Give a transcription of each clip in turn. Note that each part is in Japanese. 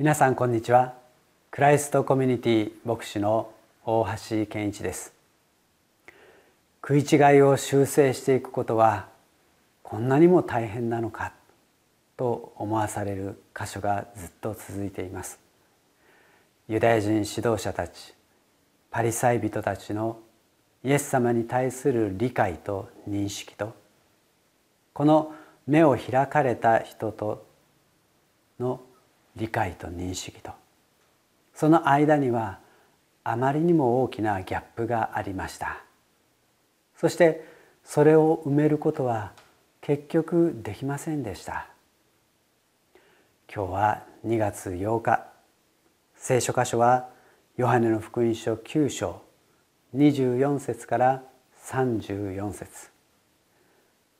皆さんこんにちは。クライストコミュニティ牧師の大橋健一です。食い違いを修正していくことはこんなにも大変なのかと思わされる箇所がずっと続いています。ユダヤ人指導者たちパリサイ人たちのイエス様に対する理解と認識とこの目を開かれた人との理解と認識と。その間にはあまりにも大きなギャップがありました。そしてそれを埋めることは結局できませんでした。今日は2月8日。聖書箇所はヨハネの福音書9章24節から34節。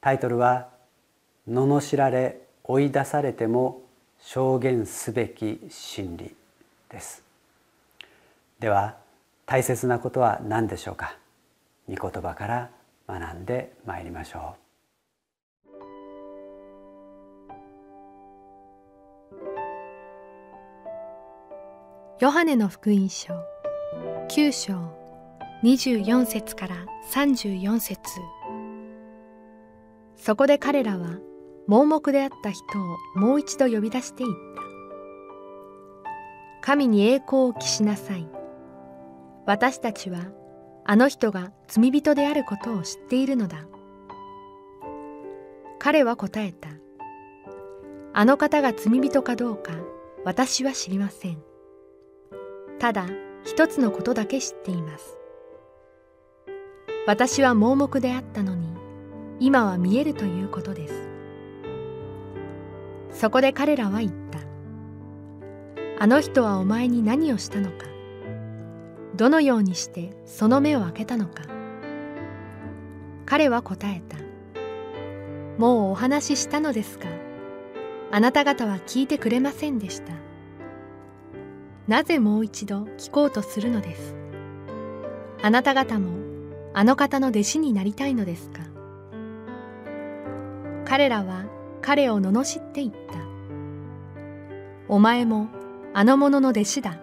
タイトルは「罵られ追い出されても証言すべき真理です。では大切なことは何でしょうか？御言葉から学んでまいりましょう。ヨハネの福音書9章24節から34節。そこで彼らは盲目であった人をもう一度呼び出していった。神に栄光を期しなさい。私たちはあの人が罪人であることを知っているのだ。彼は答えた。あの方が罪人かどうか私は知りません。ただ一つのことだけ知っています。私は盲目であったのに今は見えるということです。そこで彼らは言った。あの人はお前に何をしたのか。どのようにしてその目を開けたのか。彼は答えた。もうお話ししたのですがあなた方は聞いてくれませんでした。なぜもう一度聞こうとするのです。あなた方もあの方の弟子になりたいのですか。彼らは彼を罵って言った。お前もあの者の弟子だ。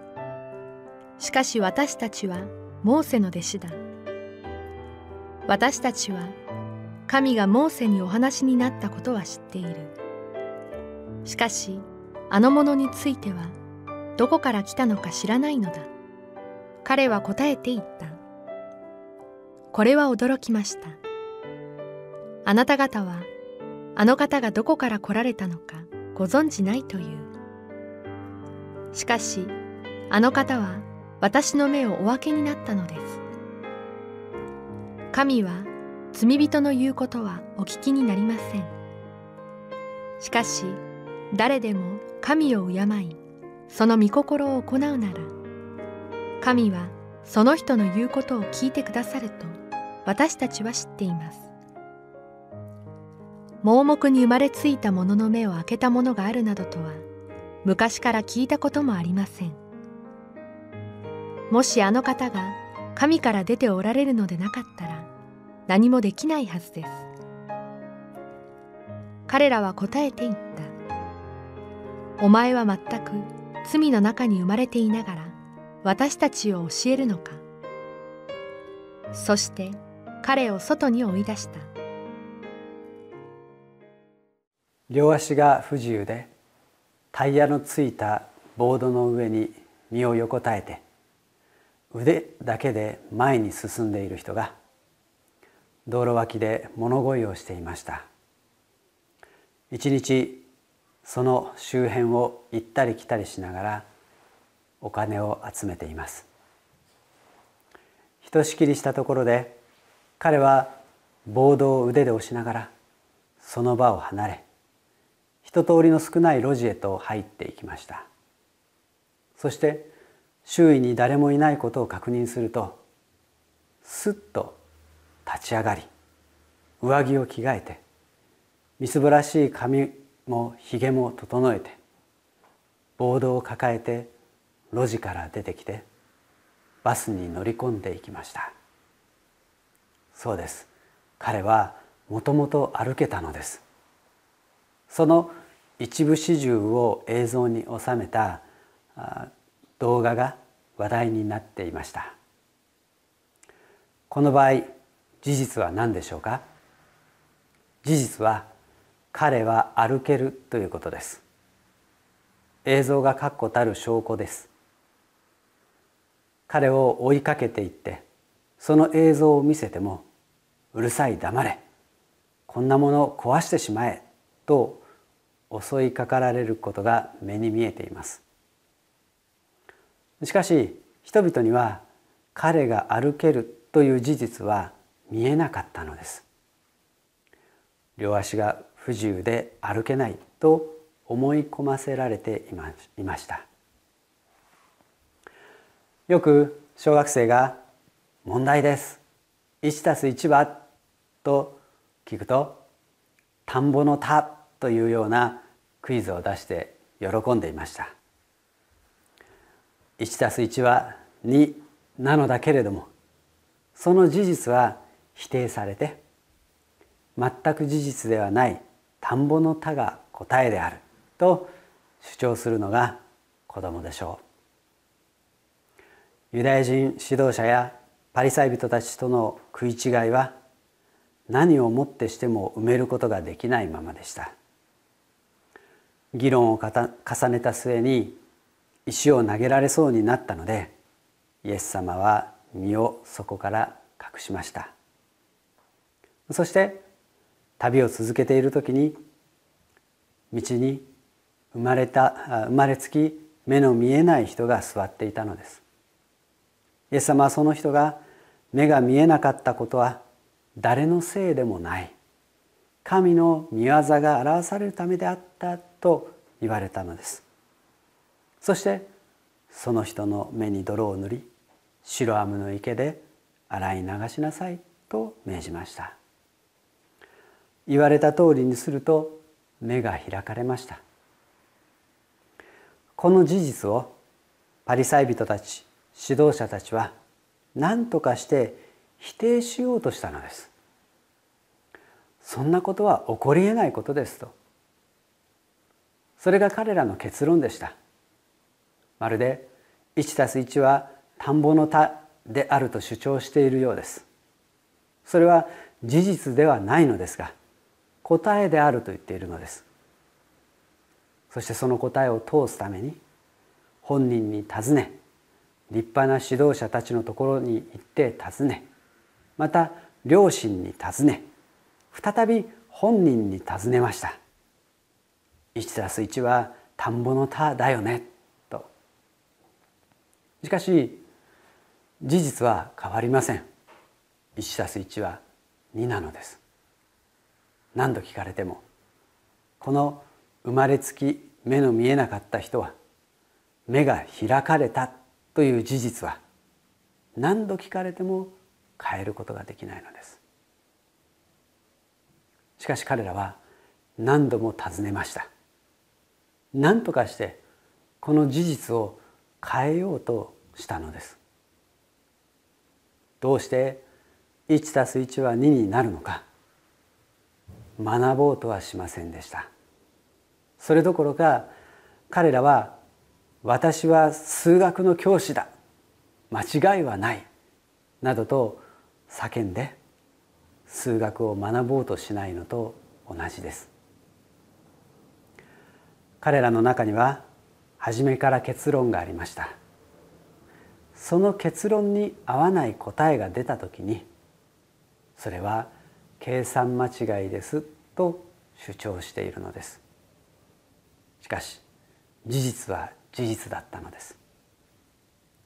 しかし私たちはモーセの弟子だ。私たちは神がモーセにお話になったことは知っている。しかしあの者についてはどこから来たのか知らないのだ。彼は答えて言った。これは驚きました。あなた方はあの方がどこから来られたのかご存じないという。しかしあの方は私の目をお分けになったのです。神は罪人の言うことはお聞きになりません。しかし誰でも神を敬いその御心を行うなら神はその人の言うことを聞いてくださると私たちは知っています。盲目に生まれついた者の目を開けたものがあるなどとは昔から聞いたこともありません。もしあの方が神から出ておられるのでなかったら何もできないはずです。彼らは答えて言った。お前は全く罪の中に生まれていながら私たちを教えるのか。そして彼を外に追い出した。両足が不自由でタイヤのついたボードの上に身を横たえて腕だけで前に進んでいる人が道路脇で物乞いをしていました。一日その周辺を行ったり来たりしながらお金を集めています。ひとしきりしたところで彼はボードを腕で押しながらその場を離れ人通りの少ない路地へと入っていきました。そして周囲に誰もいないことを確認するとすっと立ち上がり上着を着替えてみすぼらしい髪もひげも整えてボードを抱えて路地から出てきてバスに乗り込んでいきました。そうです。彼はもともと歩けたのです。その一部始終を映像に収めた動画が話題になっていました。この場合事実は何でしょうか？事実は彼は歩けるということです。映像が確固たる証拠です。彼を追いかけていってその映像を見せてもうるさい黙れ。こんなものを壊してしまえ。と襲いかかられることが目に見えています。しかし人々には彼が歩けるという事実は見えなかったのです。両足が不自由で歩けないと思い込ませられていました。よく小学生が「問題です」「1たす1は?」と聞くと「田んぼの田」というようなクイズを出して喜んでいました。1たす1は2なのだけれどもその事実は否定されて全く事実ではない田んぼの田が答えであると主張するのが子供でしょう。ユダヤ人指導者やパリサイ人たちとの食い違いは何をもってしても埋めることができないままでした。議論を重ねた末に石を投げられそうになったのでイエス様は身をそこから隠しました。そして旅を続けている時に道に生まれた生まれつき目の見えない人が座っていたのです。イエス様はその人が目が見えなかったことは誰のせいでもない。神の御業が表されるためであったと言われたのです。そしてその人の目に泥を塗り白アムの池で洗い流しなさいと命じました。言われた通りにすると目が開かれました。この事実をパリサイ人たち指導者たちは何とかして否定しようとしたのです。そんなことは起こりえないことですとそれが彼らの結論でした。まるで1たす1は田んぼの田であると主張しているようです。それは事実ではないのですが答えであると言っているのです。そしてその答えを通すために本人に尋ね立派な指導者たちのところに行って尋ねまた両親に尋ね再び本人に尋ねました。1たす1は田んぼの田だよね。と。しかし事実は変わりません。1たす1は2なのです。何度聞かれてもこの生まれつき目の見えなかった人は目が開かれたという事実は何度聞かれても変えることができないのです。しかし彼らは何度も尋ねました。何とかしてこの事実を変えようとしたのです。どうして1たす1は2になるのか。学ぼうとはしませんでした。それどころか彼らは私は数学の教師だ。間違いはない。などと叫んで数学を学ぼうとしないのと同じです。彼らの中には初めから結論がありました。その結論に合わない答えが出た時にそれは計算間違いですと主張しているのです。しかし事実は事実だったのです。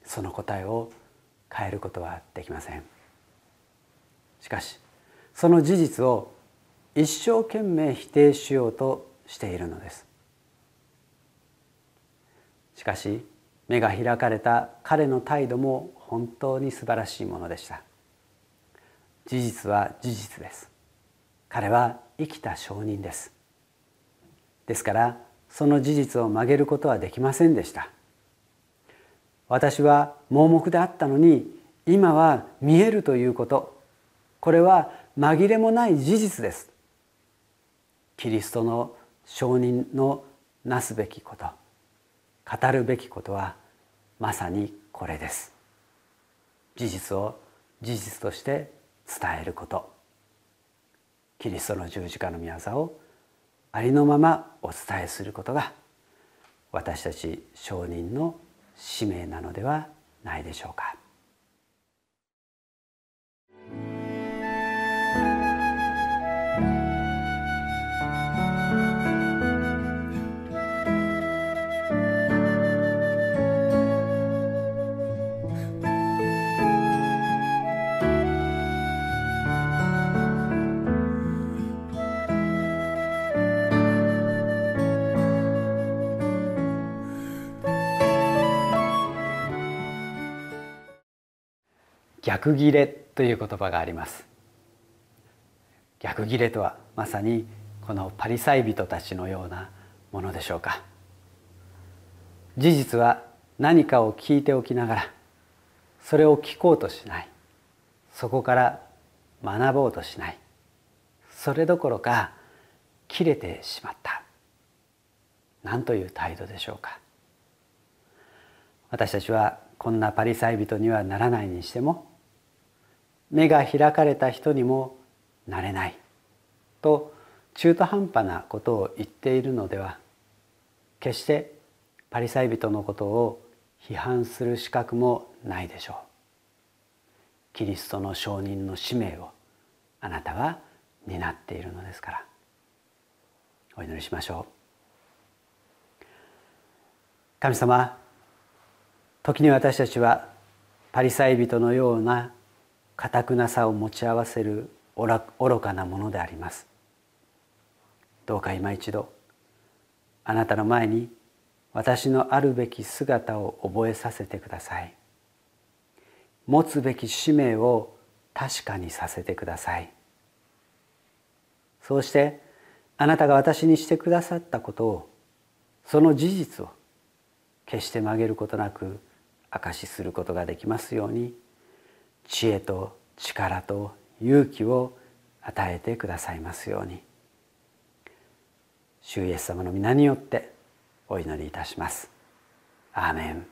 その答えを変えることはできません。しかしその事実を一生懸命否定しようとしているのです。しかし目が開かれた彼の態度も本当に素晴らしいものでした。事実は事実です。彼は生きた証人です。ですからその事実を曲げることはできませんでした。私は盲目であったのに今は見えるということ。これは紛れもない事実です。キリストの証人のなすべきこと。語るべきことはまさにこれです事実を事実として伝えることキリストの十字架の御業をありのままお伝えすることが私たち証人の使命なのではないでしょうか。逆ギレという言葉があります。逆ギレとはまさにこのパリサイ人たちのようなものでしょうか。事実は何かを聞いておきながらそれを聞こうとしない。そこから学ぼうとしない。それどころか切れてしまった。何という態度でしょうか。私たちはこんなパリサイ人にはならないにしても目が開かれた人にもなれない。と中途半端なことを言っているのでは決してパリサイ人のことを批判する資格もないでしょう。キリストの証人の使命をあなたは担っているのですから。お祈りしましょう。神様時に私たちはパリサイ人のようなかくなさを持ち合わせる愚かなものであります。どうか今一度あなたの前に私のあるべき姿を覚えさせてください。持つべき使命を確かにさせてください。そうしてあなたが私にしてくださったことをその事実を決して曲げることなく証しすることができますように。知恵と力と勇気を与えてくださいますように。主イエス様の皆によってお祈りいたします。アーメン。